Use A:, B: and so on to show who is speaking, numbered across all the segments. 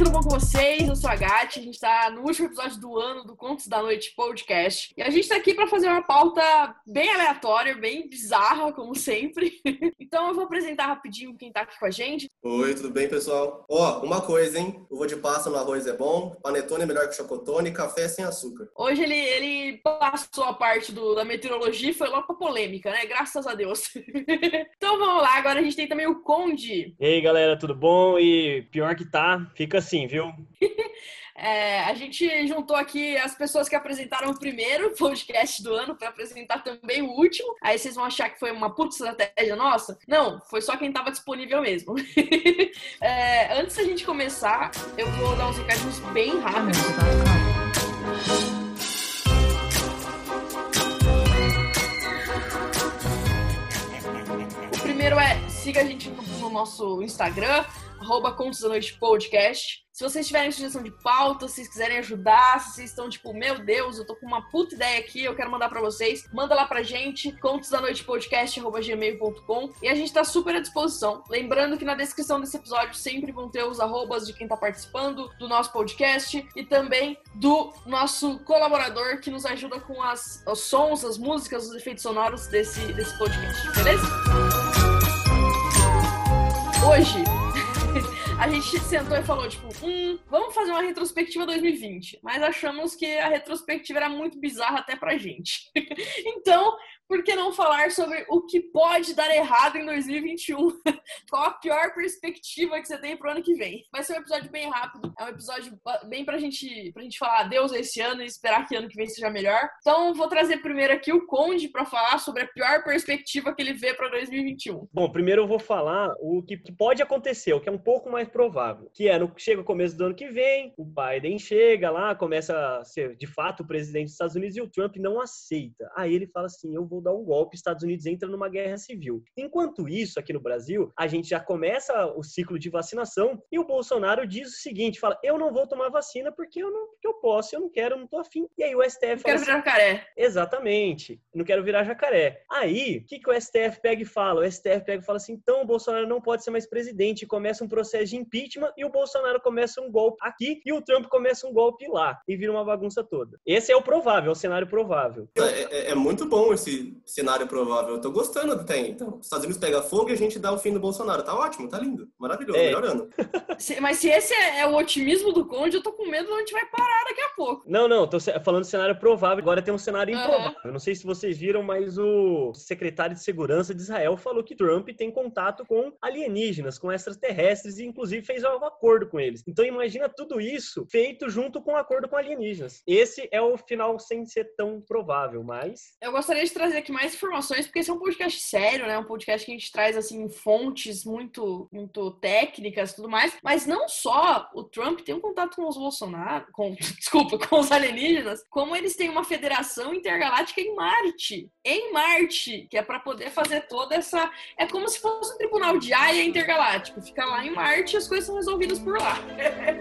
A: tudo bom com vocês? Eu sou a Gatti, a gente está no último episódio do ano do Contos da Noite podcast. E a gente está aqui para fazer uma pauta bem aleatória, bem bizarra, como sempre. então eu vou apresentar rapidinho quem está aqui com a gente.
B: Oi, tudo bem, pessoal? Ó, oh, uma coisa, hein? O de passa no arroz é bom, panetone é melhor que chocotone, café sem açúcar.
A: Hoje ele, ele passou a parte do, da meteorologia e foi logo pra polêmica, né? Graças a Deus. então vamos lá, agora a gente tem também o Conde.
C: E aí, galera, tudo bom? E pior que tá, fica assim, viu?
A: É, a gente juntou aqui as pessoas que apresentaram o primeiro podcast do ano para apresentar também o último. Aí vocês vão achar que foi uma puta estratégia nossa? Não, foi só quem estava disponível mesmo. é, antes da gente começar, eu vou dar uns recadinhos bem rápidos. O primeiro é siga a gente no nosso Instagram, arroba Contos da Noite Podcast. Se vocês tiverem sugestão de pauta, se vocês quiserem ajudar, se vocês estão tipo, meu Deus, eu tô com uma puta ideia aqui, eu quero mandar para vocês, manda lá pra gente, contosdanoitepodcast.gmail.com e a gente tá super à disposição. Lembrando que na descrição desse episódio sempre vão ter os arrobas de quem tá participando do nosso podcast e também do nosso colaborador que nos ajuda com as, os sons, as músicas, os efeitos sonoros desse, desse podcast, beleza? Hoje a gente sentou e falou, tipo, hum, vamos fazer uma retrospectiva 2020. Mas achamos que a retrospectiva era muito bizarra até pra gente. então, por que não falar sobre o que pode dar errado em 2021? Qual a pior perspectiva que você tem pro ano que vem? Vai ser um episódio bem rápido, é um episódio bem pra gente, pra gente falar adeus esse ano e esperar que ano que vem seja melhor. Então, vou trazer primeiro aqui o Conde para falar sobre a pior perspectiva que ele vê para 2021.
C: Bom, primeiro eu vou falar o que pode acontecer, o que é um pouco mais provável, que é no chega o começo do ano que vem, o Biden chega lá, começa a ser de fato o presidente dos Estados Unidos e o Trump não aceita. Aí ele fala assim: "Eu vou dar um golpe, Estados Unidos entra numa guerra civil. Enquanto isso, aqui no Brasil, a gente já começa o ciclo de vacinação e o Bolsonaro diz o seguinte, fala, eu não vou tomar vacina porque eu não, porque eu posso, eu não quero, eu não tô afim. E aí o STF não
A: quero
C: assim,
A: virar jacaré.
C: Exatamente, não quero virar jacaré. Aí, o que, que o STF pega e fala? O STF pega e fala assim, então o Bolsonaro não pode ser mais presidente, começa um processo de impeachment e o Bolsonaro começa um golpe aqui e o Trump começa um golpe lá e vira uma bagunça toda. Esse é o provável, é o cenário provável.
B: É, é, é muito bom esse cenário provável. Eu tô gostando do tem. Então, os Estados Unidos pega fogo e a gente dá o fim do Bolsonaro. Tá ótimo, tá lindo. Maravilhoso, é. melhorando.
A: Mas se esse é, é o otimismo do Conde, eu tô com medo de onde vai parar daqui a pouco.
C: Não, não, tô falando cenário provável. Agora tem um cenário improvável. Uhum. Não sei se vocês viram, mas o secretário de segurança de Israel falou que Trump tem contato com alienígenas, com extraterrestres e inclusive fez um acordo com eles. Então imagina tudo isso feito junto com um acordo com alienígenas. Esse é o final sem ser tão provável, mas
A: eu gostaria de trazer aqui mais informações, porque esse é um podcast sério, né? Um podcast que a gente traz, assim, fontes muito, muito técnicas e tudo mais. Mas não só o Trump tem um contato com os Bolsonaro, com, desculpa, com os alienígenas, como eles têm uma federação intergaláctica em Marte. Em Marte, que é para poder fazer toda essa. É como se fosse um tribunal de Haia intergaláctico. Fica lá em Marte e as coisas são resolvidas por lá.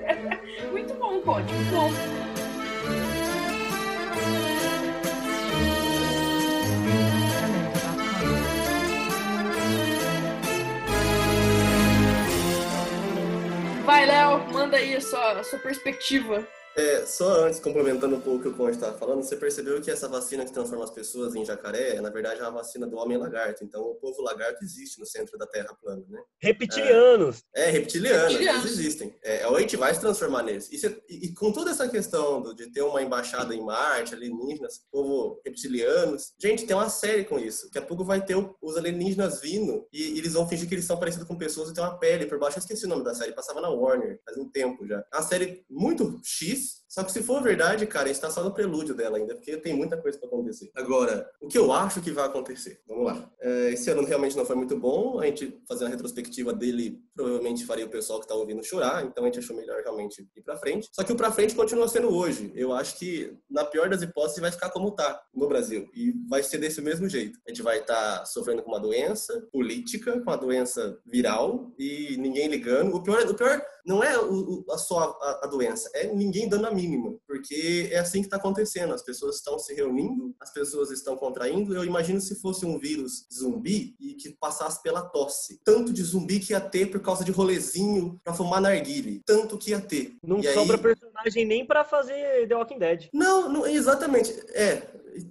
A: muito bom, Código, muito bom. Vai, Léo, manda aí a sua, a sua perspectiva
B: é, só antes, complementando um pouco o que o Conde estava falando, você percebeu que essa vacina que transforma as pessoas em jacaré, na verdade, é uma vacina do homem lagarto. Então, o povo lagarto existe no centro da Terra plana, né?
C: Reptilianos!
B: É, é reptilianos, reptilianos, eles existem. É, a gente vai se transformar neles. E, e, e, com toda essa questão do, de ter uma embaixada em Marte, alienígenas, povo reptilianos, gente, tem uma série com isso. Daqui a pouco vai ter o, os alienígenas vindo e, e, eles vão fingir que eles são parecidos com pessoas e tem uma pele por baixo. Eu esqueci o nome da série, passava na Warner faz um tempo já. É uma série muito X, is só que se for verdade, cara, a gente tá só no prelúdio dela ainda, porque tem muita coisa para acontecer. Agora, o que eu acho que vai acontecer? Vamos lá. É, esse ano realmente não foi muito bom. A gente fazer uma retrospectiva dele provavelmente faria o pessoal que tá ouvindo chorar, então a gente achou melhor realmente ir para frente. Só que o para frente continua sendo hoje. Eu acho que, na pior das hipóteses, vai ficar como tá no Brasil. E vai ser desse mesmo jeito. A gente vai estar tá sofrendo com uma doença política, com uma doença viral, e ninguém ligando. O pior, o pior não é o, a só a, a doença, é ninguém dando a mínima, porque é assim que está acontecendo. As pessoas estão se reunindo, as pessoas estão contraindo. Eu imagino se fosse um vírus zumbi e que passasse pela tosse. Tanto de zumbi que ia ter por causa de rolezinho pra fumar narguile. Tanto que ia ter.
C: Não
B: e
C: sobra
B: aí...
C: personagem nem para fazer The Walking Dead.
B: Não, não, exatamente. É,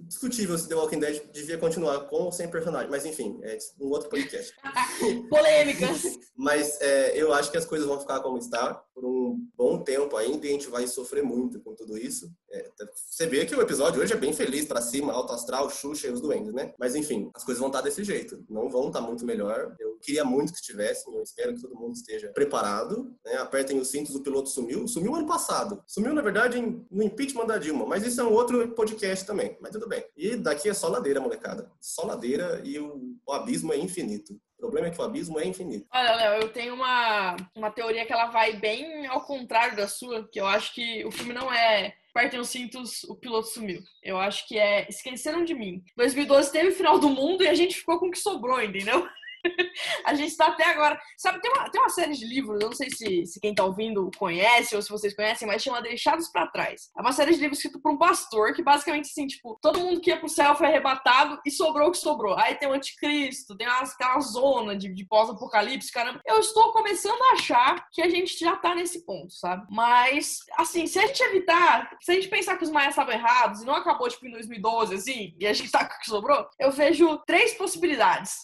B: discutível se The Walking Dead devia continuar com ou sem personagem, mas enfim, é um outro podcast.
A: Polêmicas.
B: mas é, eu acho que as coisas vão ficar como está por um bom tempo ainda e a gente vai sofrer muito com tudo isso. É, você vê que o episódio hoje é bem feliz para cima, alto astral, Xuxa e os duendes, né? Mas enfim, as coisas vão estar desse jeito, não vão estar muito melhor. Eu queria muito que estivessem, eu espero que todo mundo esteja preparado. Né? Apertem os cintos, o piloto sumiu. Sumiu ano passado. Sumiu, na verdade, no impeachment da Dilma, mas isso é um outro podcast também. Mas tudo bem. E daqui é só ladeira, molecada. Só ladeira e o, o abismo é infinito. O problema é que o abismo é infinito.
A: Olha, Léo, eu tenho uma, uma teoria que ela vai bem ao contrário da sua, que eu acho que o filme não é apertem os cintos, o piloto sumiu. Eu acho que é esqueceram de mim. 2012 teve o final do mundo e a gente ficou com o que sobrou, entendeu? a gente está até agora. Sabe, tem uma, tem uma série de livros, eu não sei se, se quem está ouvindo conhece ou se vocês conhecem, mas chama Deixados para Trás. É uma série de livros escrito por um pastor que basicamente assim, tipo, todo mundo que ia pro céu foi arrebatado e sobrou o que sobrou. Aí tem o anticristo, tem umas, aquela zona de, de pós-apocalipse, caramba. Eu estou começando a achar que a gente já tá nesse ponto, sabe? Mas, assim, se a gente evitar, se a gente pensar que os maias estavam errados e não acabou, tipo, em 2012, assim, e a gente tá com o que sobrou, eu vejo três possibilidades.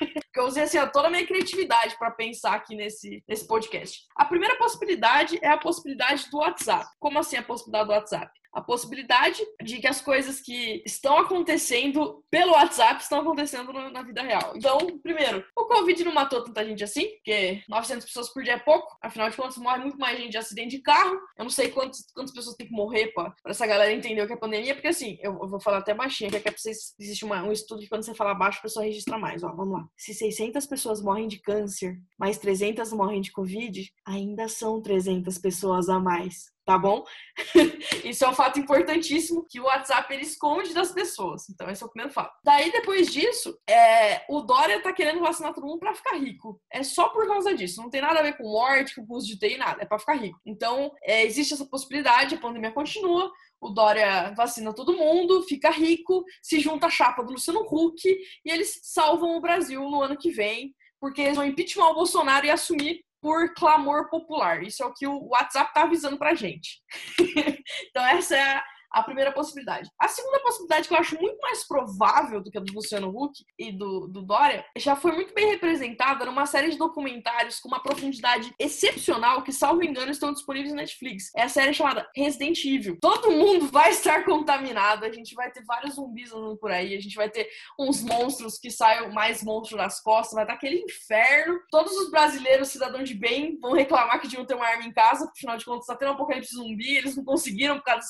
A: Porque eu usei assim, toda a minha criatividade para pensar aqui nesse, nesse podcast. A primeira possibilidade é a possibilidade do WhatsApp. Como assim a possibilidade do WhatsApp? A possibilidade de que as coisas que estão acontecendo pelo WhatsApp estão acontecendo na vida real. Então, primeiro, o Covid não matou tanta gente assim, porque 900 pessoas por dia é pouco, afinal de contas, morre muito mais gente de acidente de carro. Eu não sei quantas, quantas pessoas tem que morrer para essa galera entender o que é pandemia, porque assim, eu, vou falar até baixinho, que é pra vocês, existe uma, um estudo que quando você fala baixo, a pessoa registra mais. Ó, vamos lá. Se 600 pessoas morrem de câncer, mais 300 morrem de Covid, ainda são 300 pessoas a mais tá bom? Isso é um fato importantíssimo que o WhatsApp ele esconde das pessoas. Então, esse é o primeiro fato. Daí, depois disso, é, o Dória tá querendo vacinar todo mundo pra ficar rico. É só por causa disso. Não tem nada a ver com morte, com custo de TI, nada. É pra ficar rico. Então, é, existe essa possibilidade, a pandemia continua. O Dória vacina todo mundo, fica rico, se junta a chapa do Luciano Huck e eles salvam o Brasil no ano que vem, porque eles vão impeachment o Bolsonaro e assumir por clamor popular. Isso é o que o WhatsApp está avisando para gente. então, essa é a, a primeira possibilidade. A segunda possibilidade, que eu acho muito mais provável do que a do Luciano Huck e do, do Dória, já foi muito bem representada numa série de documentários com uma profundidade excepcional que, salvo engano, estão disponíveis na Netflix. É a série chamada Resident Evil. Todo mundo vai estar contaminado, a gente vai ter vários zumbis andando por aí, a gente vai ter uns monstros que saiam mais monstros das costas, vai estar aquele inferno. Todos os brasileiros, cidadãos de bem, vão reclamar que deviam ter uma arma em casa, porque afinal de contas está tendo um apocalipse zumbi, eles não conseguiram por causa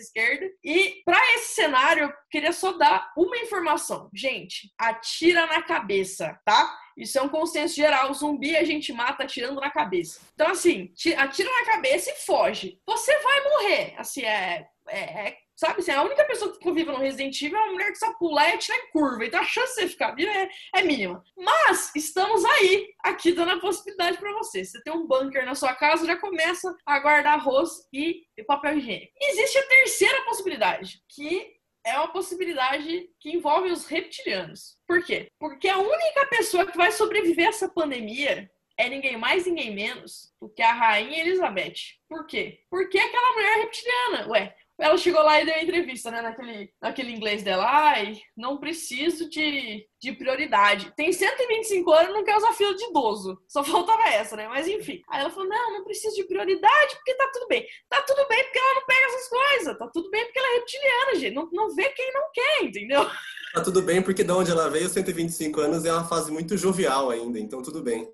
A: esquerda. E para esse cenário, eu queria só dar uma informação. Gente, atira na cabeça, tá? Isso é um consenso geral. Zumbi a gente mata atirando na cabeça. Então, assim, atira na cabeça e foge. Você vai morrer. Assim, é, é, é Sabe assim, a única pessoa que convive no Resident Evil é uma mulher que sabe pular e atirar em curva. Então a chance de você ficar vivo é, é mínima. Mas estamos aí, aqui dando a possibilidade para você. Você tem um bunker na sua casa, já começa a guardar arroz e papel higiênico. Existe a terceira possibilidade, que é uma possibilidade que envolve os reptilianos. Por quê? Porque a única pessoa que vai sobreviver a essa pandemia é ninguém mais, ninguém menos do que a rainha Elizabeth. Por quê? Porque aquela mulher é reptiliana. Ué, ela chegou lá e deu a entrevista, né, naquele, naquele inglês dela. Ai, não preciso de, de prioridade. Tem 125 anos, não quer usar fila de idoso. Só faltava essa, né? Mas enfim. Aí ela falou: não, não preciso de prioridade porque tá tudo bem. Tá tudo bem porque ela não pega essas coisas. Tá tudo bem porque ela é reptiliana, gente. Não, não vê quem não quer, entendeu?
B: Tá tudo bem porque de onde ela veio, 125 anos, é uma fase muito jovial ainda, então tudo bem.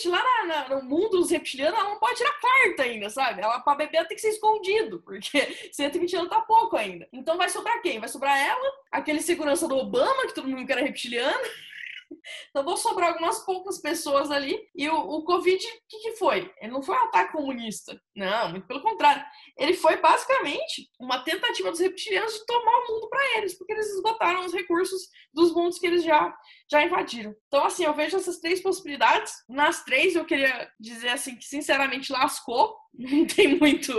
A: Exatamente. Lá na, na, no mundo dos reptilianos, ela não pode tirar carta ainda, sabe? Ela, pra beber, ela tem que ser escondido, porque 120 anos tá pouco ainda. Então vai sobrar quem? Vai sobrar ela, aquele segurança do Obama, que todo mundo quer reptiliano. Então vão sobrar algumas poucas pessoas ali. E o, o Covid, o que, que foi? Ele não foi um ataque comunista. Não, muito pelo contrário. Ele foi basicamente uma tentativa dos reptilianos de tomar o mundo para eles, porque eles esgotaram os recursos dos mundos que eles já, já invadiram. Então, assim, eu vejo essas três possibilidades. Nas três, eu queria dizer assim que sinceramente lascou. Não tem muito,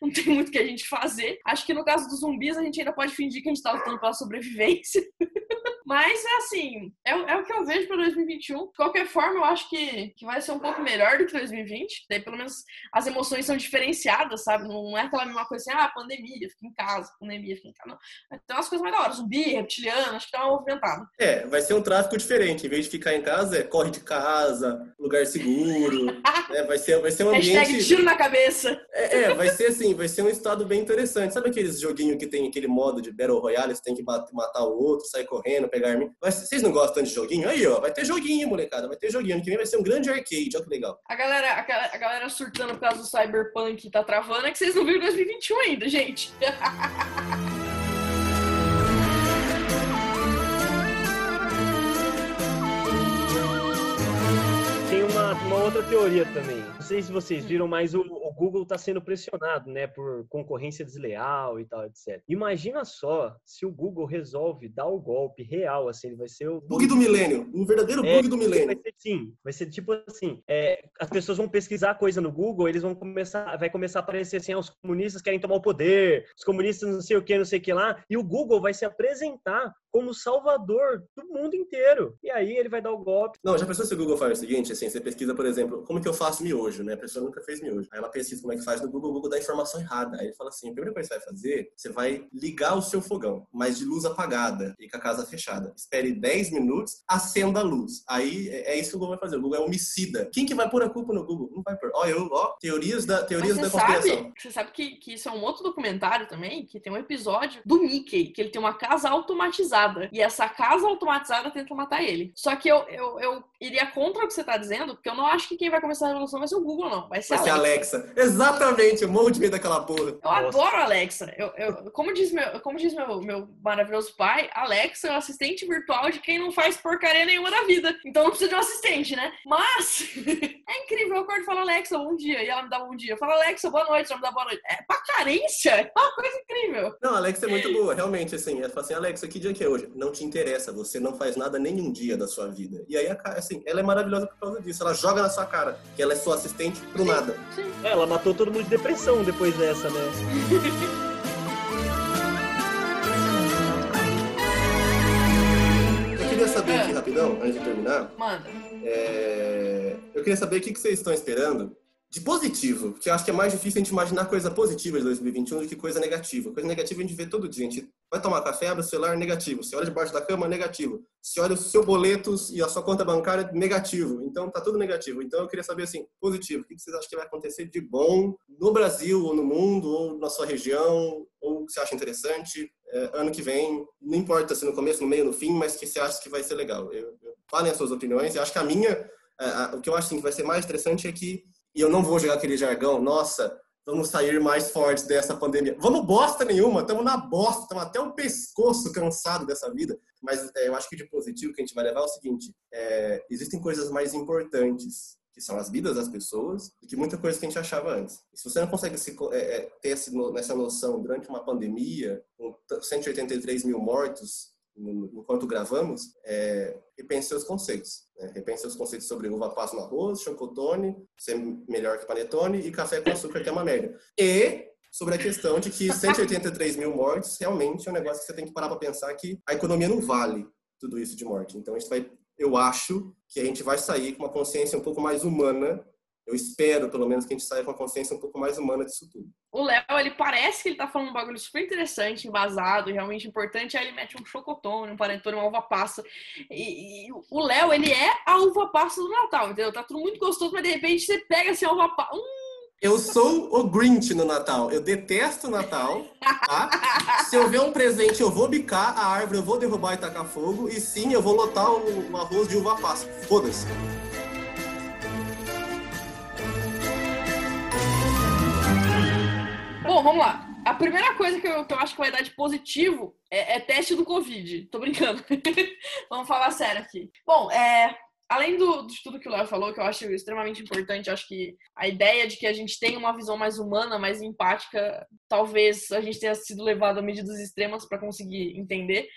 A: não tem muito que a gente fazer. Acho que no caso dos zumbis a gente ainda pode fingir que a gente tá lutando pela sobrevivência. Mas é assim, é, é, o que eu vejo para 2021. De qualquer forma, eu acho que, que vai ser um pouco melhor do que 2020. Daí, pelo menos, as emoções são diferenciadas, sabe? Não é aquela mesma coisa assim, ah, pandemia, fica em casa, pandemia, fica em casa. Não. Então, as coisas mais da hora. Zumbi, reptiliano, acho que dá uma movimentada.
B: É, vai ser um tráfico diferente. Em vez de ficar em casa, é corre de casa, lugar seguro. né? vai, ser, vai ser um ambiente...
A: Hashtag tiro na cabeça.
B: É, é, vai ser assim, vai ser um estado bem interessante. Sabe aqueles joguinhos que tem aquele modo de Battle Royale, você tem que matar o outro, sair correndo, pegar arminha? Vocês não gostam de joguinho? Aí, ó, vai ter joguinho, molecada, vai ter joguinho. Ano que vem vai ser um grande arcade, olha que legal.
A: A galera, a, a galera surtando por causa do Cyberpunk tá travando, é que vocês não viram 2021 ainda, gente.
C: uma outra teoria também. Sei se vocês viram, mas o, o Google está sendo pressionado, né, por concorrência desleal e tal, etc. Imagina só se o Google resolve dar o golpe real, assim, ele vai ser o
B: bug do milênio, um verdadeiro é, bug do milênio.
C: Vai ser, sim, vai ser tipo assim, é, as pessoas vão pesquisar coisa no Google, eles vão começar, vai começar a aparecer assim, ah, os comunistas querem tomar o poder, os comunistas não sei o que, não sei o que lá, e o Google vai se apresentar como salvador do mundo inteiro. E aí ele vai dar o golpe.
B: Não, já pensou se o Google faz o seguinte, assim, você pesquisa, por exemplo, como que eu faço miojo, né? A pessoa nunca fez miojo. Aí ela pesquisa como é que faz no Google, o Google dá informação errada. Aí ele fala assim, a primeira coisa que você vai fazer, você vai ligar o seu fogão, mas de luz apagada e com a casa fechada. Espere 10 minutos, acenda a luz. Aí é, é isso que o Google vai fazer. O Google é homicida. Quem que vai pôr a culpa no Google? Não vai pôr. Ó, eu, ó, teorias da, teorias da conspiração.
A: Sabe, você sabe que, que isso é um outro documentário também, que tem um episódio do Mickey, que ele tem uma casa automatizada. E essa casa automatizada tenta matar ele. Só que eu, eu, eu iria contra o que você tá dizendo, porque eu não acho que quem vai começar a revolução vai ser o Google, não. Vai ser,
B: vai
A: a
B: Alexa. Alexa. Exatamente, eu morro de medo daquela porra.
A: Eu Nossa. adoro a Alexa. Eu, eu, como diz, meu, como diz meu, meu maravilhoso pai, Alexa é o assistente virtual de quem não faz porcaria nenhuma da vida. Então não precisa de um assistente, né? Mas é incrível, eu acordo e falo Alexa, bom dia, e ela me dá bom dia. Eu falo Alexa, boa noite, ela me dá boa noite. É pra carência, é uma coisa incrível.
B: Não, a Alexa é muito boa, realmente, assim. Ela fala assim, Alexa, que dia que é hoje? Não te interessa, você não faz nada nenhum dia da sua vida. E aí, assim, ela é maravilhosa por causa disso. Ela joga na sua cara que ela é sua assistente pro sim, nada.
C: Sim. É, ela matou todo mundo de depressão depois dessa, né?
B: Eu queria saber aqui rapidão, antes de terminar.
A: Manda.
B: É... Eu queria saber o que vocês estão esperando de positivo, porque eu acho que é mais difícil a gente imaginar coisa positiva de 2021 do que coisa negativa. Coisa negativa a gente vê todo dia. A gente vai tomar café, abre o celular, negativo. Você olha debaixo da cama, negativo. Você olha o seu boleto e a sua conta bancária, negativo. Então, tá tudo negativo. Então, eu queria saber, assim, positivo. O que vocês acham que vai acontecer de bom no Brasil, ou no mundo, ou na sua região, ou que você acha interessante é, ano que vem? Não importa se no começo, no meio, no fim, mas que você acha que vai ser legal. Eu, eu, falem as suas opiniões. Eu acho que a minha, é, a, o que eu acho assim, que vai ser mais interessante é que e eu não vou jogar aquele jargão, nossa, vamos sair mais fortes dessa pandemia. Vamos bosta nenhuma, estamos na bosta, estamos até o pescoço cansado dessa vida. Mas é, eu acho que de positivo que a gente vai levar é o seguinte: é, existem coisas mais importantes, que são as vidas das pessoas, do que muita coisa que a gente achava antes. E se você não consegue se, é, é ter essa noção durante uma pandemia, com 183 mil mortos, enquanto gravamos, é, repense seus conceitos. Né? Repense seus conceitos sobre uva passa no arroz, chocotone, ser melhor que panetone e café com açúcar, que é uma merda. E sobre a questão de que 183 mil mortes realmente é um negócio que você tem que parar para pensar que a economia não vale tudo isso de morte. Então a gente vai, eu acho que a gente vai sair com uma consciência um pouco mais humana eu espero, pelo menos, que a gente saia com a consciência um pouco mais humana disso tudo.
A: O Léo, ele parece que ele tá falando um bagulho super interessante, embasado, realmente importante, aí ele mete um chocotone, um panetone, uma uva passa. E, e o Léo, ele é a uva passa do Natal, entendeu? Tá tudo muito gostoso, mas de repente você pega assim a uva passa. Hum,
B: eu sou o Grinch no Natal. Eu detesto o Natal. Tá? Se eu ver um presente, eu vou bicar a árvore, eu vou derrubar e tacar fogo. E sim, eu vou lotar o, o arroz de uva passa. Foda-se.
A: Bom, vamos lá. A primeira coisa que eu, que eu acho que vai dar de positivo é, é teste do Covid. Tô brincando. Vamos falar sério aqui. Bom, é, além do, de tudo que o Léo falou, que eu acho extremamente importante, acho que a ideia de que a gente tenha uma visão mais humana, mais empática, talvez a gente tenha sido levado a medidas extremas para conseguir entender.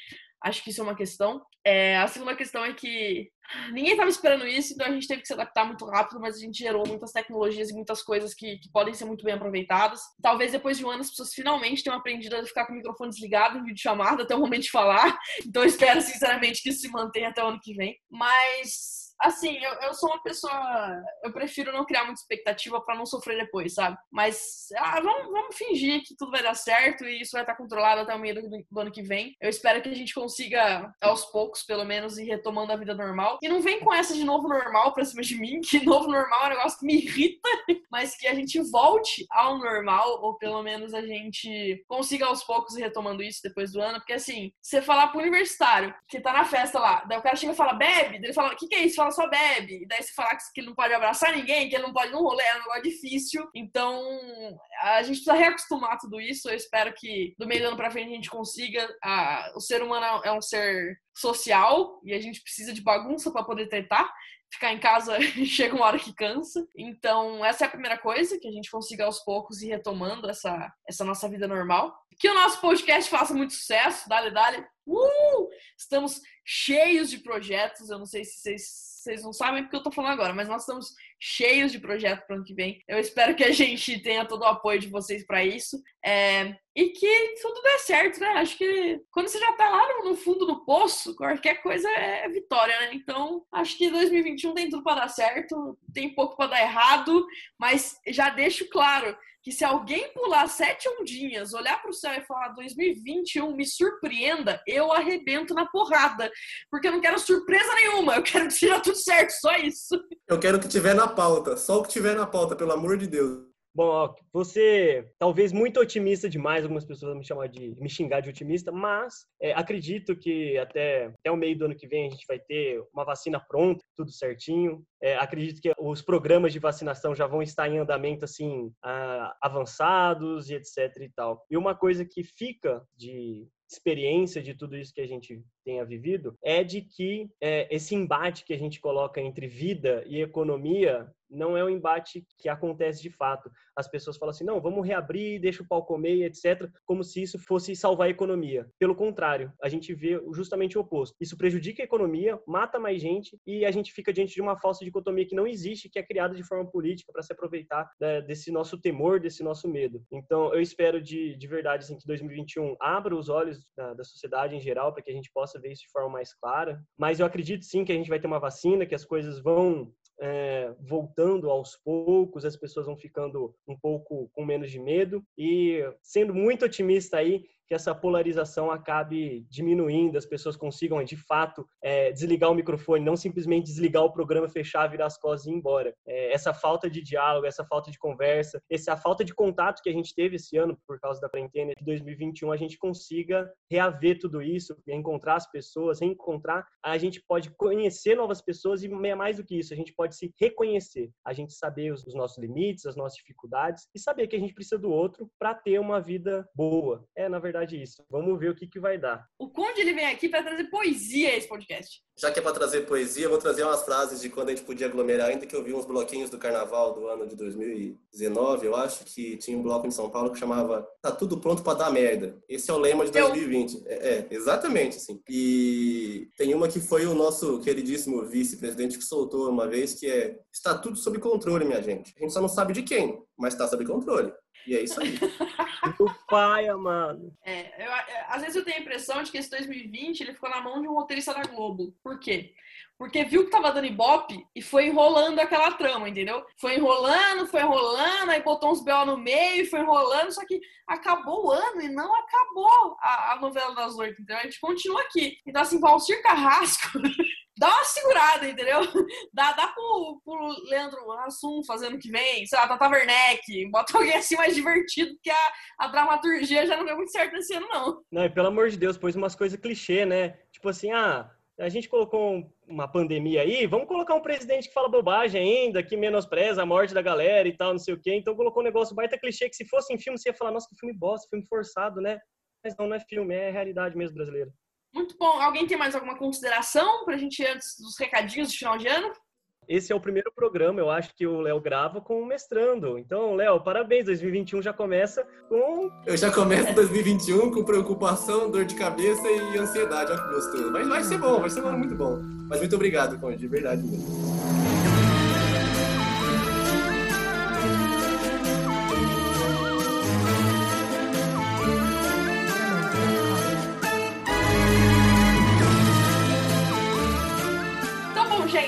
A: Acho que isso é uma questão. É, a segunda questão é que ninguém estava esperando isso, então a gente teve que se adaptar muito rápido, mas a gente gerou muitas tecnologias e muitas coisas que, que podem ser muito bem aproveitadas. Talvez depois de um ano as pessoas finalmente tenham aprendido a ficar com o microfone desligado em vídeo chamada até o momento de falar. Então espero sinceramente que isso se mantenha até o ano que vem. Mas assim, eu, eu sou uma pessoa. Eu prefiro não criar muita expectativa para não sofrer depois, sabe? Mas ah, vamos, vamos fingir que tudo vai dar certo e isso vai estar controlado até o meio do, do, ano que vem. Eu espero que a gente consiga, aos poucos, pelo menos, ir retomando a vida normal. E não vem com essa de novo normal pra cima de mim, que novo normal é um negócio que me irrita, mas que a gente volte ao normal, ou pelo menos a gente consiga aos poucos ir retomando isso depois do ano. Porque assim, você falar pro universitário que tá na festa lá, daí o cara chega e fala, bebe, daí ele fala, o que, que é isso? Fala, só bebe. E daí se falar que ele não pode abraçar ninguém, que ele não pode ir num rolê, é um negócio difícil. Então, a gente precisa reacostumar tudo isso. Eu espero que do meio do ano pra frente a gente consiga. A, o ser humano é um ser social e a gente precisa de bagunça para poder tentar ficar em casa chega uma hora que cansa. Então, essa é a primeira coisa, que a gente consiga aos poucos ir retomando essa, essa nossa vida normal. Que o nosso podcast faça muito sucesso, dale, dale. Uh! Estamos cheios de projetos, eu não sei se vocês vocês não sabem porque eu tô falando agora, mas nós estamos cheios de projetos para o ano que vem. Eu espero que a gente tenha todo o apoio de vocês para isso. É, e que tudo dê certo, né? Acho que quando você já tá lá no fundo do poço, qualquer coisa é vitória, né? Então, acho que 2021 tem tudo para dar certo, tem pouco para dar errado, mas já deixo claro que se alguém pular sete ondinhas, olhar para o céu e falar 2021 me surpreenda, eu arrebento na porrada. Porque eu não quero surpresa nenhuma, eu quero que seja tudo certo, só isso.
B: Eu quero que tiver na pauta, só o que tiver na pauta, pelo amor de Deus.
C: Bom, você talvez muito otimista demais, algumas pessoas vão me chamar de me xingar de otimista, mas é, acredito que até, até o meio do ano que vem a gente vai ter uma vacina pronta, tudo certinho. É, acredito que os programas de vacinação já vão estar em andamento assim avançados e etc e tal. E uma coisa que fica de experiência de tudo isso que a gente tenha vivido é de que é, esse embate que a gente coloca entre vida e economia não é um embate que acontece de fato. As pessoas falam assim, não, vamos reabrir, deixa o pau comer, etc., como se isso fosse salvar a economia. Pelo contrário, a gente vê justamente o oposto. Isso prejudica a economia, mata mais gente e a gente fica diante de uma falsa dicotomia que não existe, que é criada de forma política para se aproveitar né, desse nosso temor, desse nosso medo. Então, eu espero de, de verdade assim, que 2021 abra os olhos da, da sociedade em geral para que a gente possa ver isso de forma mais clara. Mas eu acredito sim que a gente vai ter uma vacina, que as coisas vão é, voltando aos poucos, as pessoas vão ficando um pouco com menos de medo e sendo muito otimista aí, que essa polarização acabe diminuindo, as pessoas consigam, de fato, é, desligar o microfone, não simplesmente desligar o programa, fechar, virar as costas e ir embora. É, essa falta de diálogo, essa falta de conversa, essa falta de contato que a gente teve esse ano por causa da quarentena, que 2021 a gente consiga reaver tudo isso, encontrar as pessoas, reencontrar, a gente pode conhecer novas pessoas e mais do que isso, a gente pode se reconhecer, a gente saber os nossos limites, as nossas dificuldades e saber que a gente precisa do outro para ter uma vida boa. É, na verdade, verdade isso. Vamos ver o que, que vai dar.
A: O Conde ele vem aqui para trazer poesia a esse podcast.
B: Já que é para trazer poesia, eu vou trazer umas frases de quando a gente podia aglomerar, ainda que eu vi uns bloquinhos do carnaval do ano de 2019, eu acho, que tinha um bloco em São Paulo que chamava Tá tudo pronto para dar merda. Esse é o lema de 2020. Eu... É, é, exatamente, assim. E tem uma que foi o nosso queridíssimo vice-presidente que soltou uma vez, que é Está tudo sob controle, minha gente. A gente só não sabe de quem, mas está sob controle. E é isso aí.
C: Do pai, amado.
A: É, eu, é, às vezes eu tenho a impressão de que esse 2020 ele ficou na mão de um roteirista da Globo. Por quê? Porque viu que tava dando ibope e foi enrolando aquela trama, entendeu? Foi enrolando, foi enrolando, aí botou uns B.O. no meio, foi enrolando, só que acabou o ano e não acabou a, a novela das oito, entendeu? A gente continua aqui. Então, assim, Valcir Carrasco dá uma segurada, entendeu? Dá, dá pro, pro Leandro Hassum fazendo o que vem, sei lá, Tata Werneck, bota alguém assim mais divertido, porque a, a dramaturgia já não deu muito certo esse ano, não.
C: Não, e pelo amor de Deus, pôs umas coisas clichê, né? Tipo assim, ah, a gente colocou uma pandemia aí, vamos colocar um presidente que fala bobagem ainda, que menospreza a morte da galera e tal, não sei o quê. Então colocou um negócio baita clichê que se fosse em filme você ia falar, nossa, que filme bosta, filme forçado, né? Mas não, não é filme, é realidade mesmo brasileira.
A: Muito bom. Alguém tem mais alguma consideração pra gente antes dos recadinhos de final de ano?
C: Esse é o primeiro programa, eu acho, que o Léo grava com o mestrando. Então, Léo, parabéns, 2021 já começa com.
B: Eu já começo 2021 com preocupação, dor de cabeça e ansiedade, olha que gostoso. Mas vai ser bom, vai ser muito bom. Mas muito obrigado, Conde, de verdade mesmo.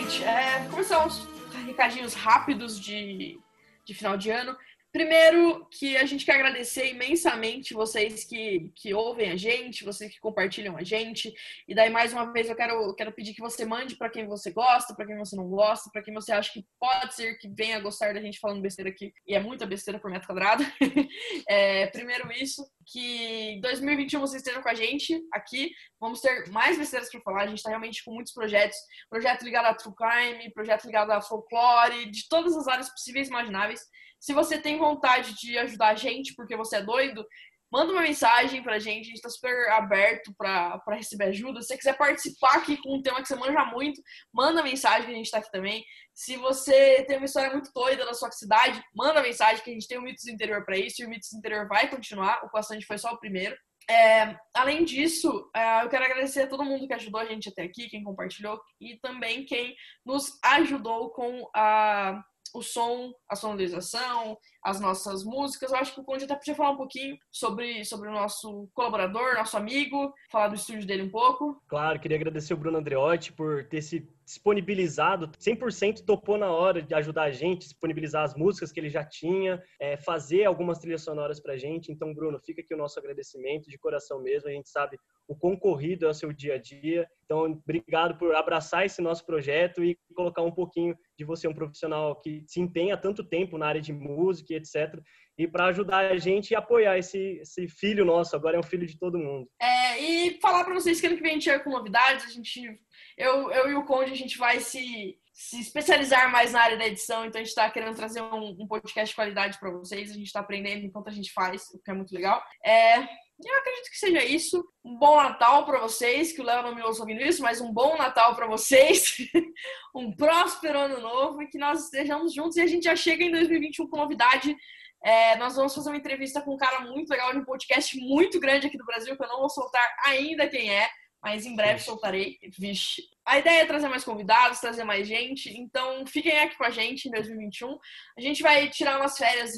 A: Gente, é, começar uns recadinhos rápidos de, de final de ano. Primeiro, que a gente quer agradecer imensamente vocês que, que ouvem a gente, vocês que compartilham a gente. E daí, mais uma vez, eu quero, quero pedir que você mande para quem você gosta, para quem você não gosta, para quem você acha que pode ser que venha gostar da gente falando besteira aqui. E é muita besteira por metro quadrado. é, primeiro, isso. Que 2021 vocês estejam com a gente aqui. Vamos ter mais besteiras para falar. A gente está realmente com muitos projetos. Projeto ligado a True Crime, projeto ligado a folclore, de todas as áreas possíveis e imagináveis. Se você tem vontade de ajudar a gente porque você é doido, manda uma mensagem pra gente, a gente tá super aberto pra, pra receber ajuda. Se você quiser participar aqui com um tema que você manja muito, manda mensagem que a gente tá aqui também. Se você tem uma história muito doida na sua cidade, manda mensagem que a gente tem o Mitos do Interior para isso e o Mitos do Interior vai continuar. O Passante foi só o primeiro. É, além disso, é, eu quero agradecer a todo mundo que ajudou a gente até aqui, quem compartilhou e também quem nos ajudou com a o som, a sonorização, as nossas músicas. Eu acho que o Conde até podia falar um pouquinho sobre, sobre o nosso colaborador, nosso amigo, falar do estúdio dele um pouco.
C: Claro, queria agradecer o Bruno Andreotti por ter se disponibilizado, 100% topou na hora de ajudar a gente, disponibilizar as músicas que ele já tinha, é, fazer algumas trilhas sonoras pra gente. Então, Bruno, fica aqui o nosso agradecimento de coração mesmo. A gente sabe o concorrido é o seu dia a dia. Então, obrigado por abraçar esse nosso projeto e colocar um pouquinho de você, um profissional que se empenha tanto tempo na área de música etc. E para ajudar a gente e apoiar esse, esse filho nosso, agora é um filho de todo mundo.
A: É, e falar para vocês que ano que vem a gente chega com novidades, a gente, eu, eu e o Conde, a gente vai se se especializar mais na área da edição, então a gente está querendo trazer um, um, podcast de qualidade para vocês. A gente está aprendendo enquanto a gente faz, o que é muito legal. É, eu acredito que seja isso. Um bom Natal para vocês, que o Léo não me ouça ouvindo isso, mas um bom Natal para vocês. um próspero ano novo e que nós estejamos juntos. E a gente já chega em 2021 com novidade. É, nós vamos fazer uma entrevista com um cara muito legal de um podcast muito grande aqui do Brasil, que eu não vou soltar ainda quem é mas em breve Vixe. soltarei. Vixe. A ideia é trazer mais convidados, trazer mais gente, então fiquem aqui com a gente em 2021. A gente vai tirar umas férias,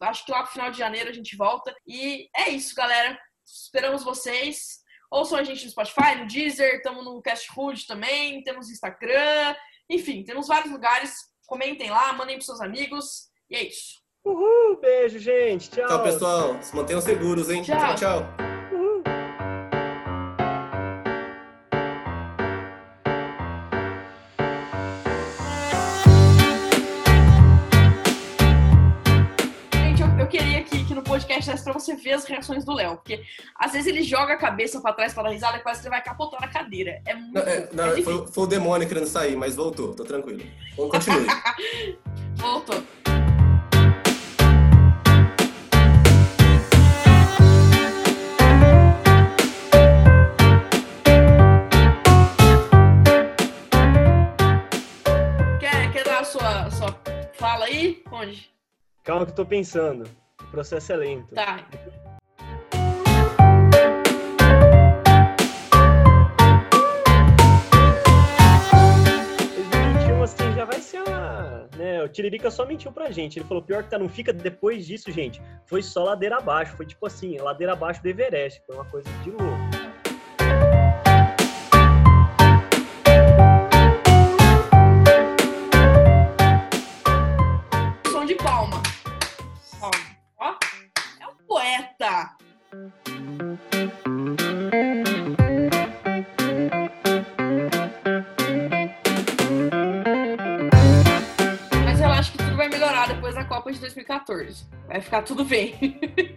A: acho que lá pro final de janeiro a gente volta. E é isso, galera. Esperamos vocês. Ouçam a gente no Spotify, no Deezer, estamos no Cast Food também, temos Instagram, enfim, temos vários lugares. Comentem lá, mandem pros seus amigos. E é isso.
C: Uhul, beijo, gente. Tchau.
B: Tchau, pessoal. Se mantenham seguros, hein? tchau. tchau. tchau.
A: Podcast pra você ver as reações do Léo. Porque às vezes ele joga a cabeça pra trás pra dar risada e quase ele vai capotar na cadeira. É muito. Não, é,
B: não, é foi, foi, o demônio querendo sair, mas voltou, tô tranquilo. Vamos continue.
A: voltou. Quer, quer dar a sua, sua fala aí? Onde?
C: Calma que eu tô pensando. O processo é lento.
A: Tá.
C: assim, já vai ser uma. Né? O Tiririca só mentiu pra gente. Ele falou: pior que tá, não fica. Depois disso, gente, foi só ladeira abaixo. Foi tipo assim, ladeira abaixo do Everest. Foi uma coisa de louco.
A: 14. Vai ficar tudo bem.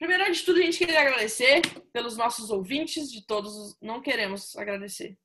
A: Primeiro de tudo, a gente queria agradecer pelos nossos ouvintes, de todos. Não queremos agradecer